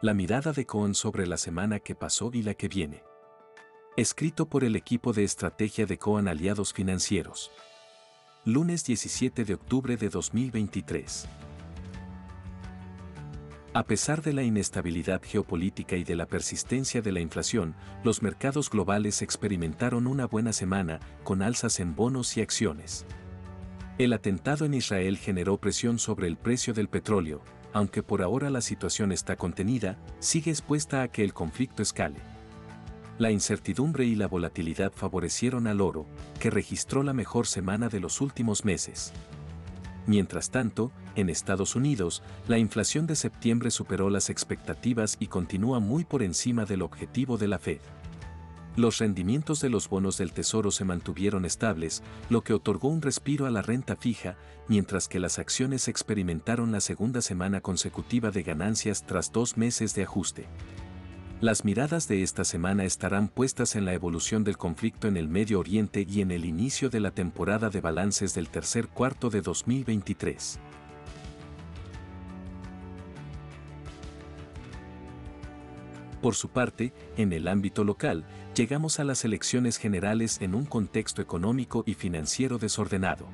La mirada de Cohen sobre la semana que pasó y la que viene. Escrito por el equipo de estrategia de Cohen Aliados Financieros. Lunes 17 de octubre de 2023. A pesar de la inestabilidad geopolítica y de la persistencia de la inflación, los mercados globales experimentaron una buena semana, con alzas en bonos y acciones. El atentado en Israel generó presión sobre el precio del petróleo, aunque por ahora la situación está contenida, sigue expuesta a que el conflicto escale. La incertidumbre y la volatilidad favorecieron al oro, que registró la mejor semana de los últimos meses. Mientras tanto, en Estados Unidos, la inflación de septiembre superó las expectativas y continúa muy por encima del objetivo de la Fed. Los rendimientos de los bonos del Tesoro se mantuvieron estables, lo que otorgó un respiro a la renta fija, mientras que las acciones experimentaron la segunda semana consecutiva de ganancias tras dos meses de ajuste. Las miradas de esta semana estarán puestas en la evolución del conflicto en el Medio Oriente y en el inicio de la temporada de balances del tercer cuarto de 2023. Por su parte, en el ámbito local, llegamos a las elecciones generales en un contexto económico y financiero desordenado.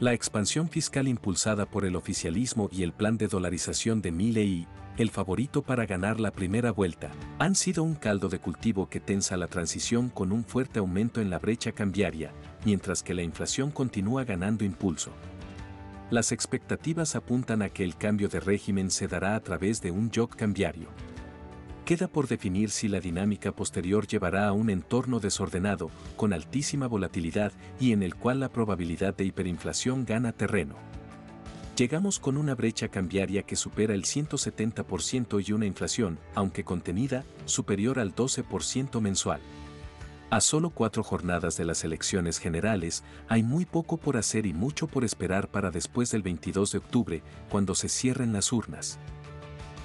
La expansión fiscal impulsada por el oficialismo y el plan de dolarización de Milley, el favorito para ganar la primera vuelta, han sido un caldo de cultivo que tensa la transición con un fuerte aumento en la brecha cambiaria, mientras que la inflación continúa ganando impulso. Las expectativas apuntan a que el cambio de régimen se dará a través de un shock cambiario. Queda por definir si la dinámica posterior llevará a un entorno desordenado, con altísima volatilidad y en el cual la probabilidad de hiperinflación gana terreno. Llegamos con una brecha cambiaria que supera el 170% y una inflación, aunque contenida, superior al 12% mensual. A solo cuatro jornadas de las elecciones generales, hay muy poco por hacer y mucho por esperar para después del 22 de octubre, cuando se cierren las urnas.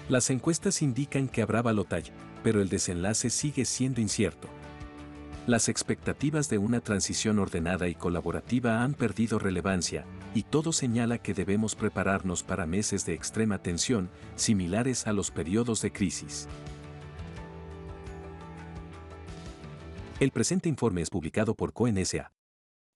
Las encuestas indican que habrá balotaje, pero el desenlace sigue siendo incierto. Las expectativas de una transición ordenada y colaborativa han perdido relevancia, y todo señala que debemos prepararnos para meses de extrema tensión, similares a los periodos de crisis. El presente informe es publicado por CONSA.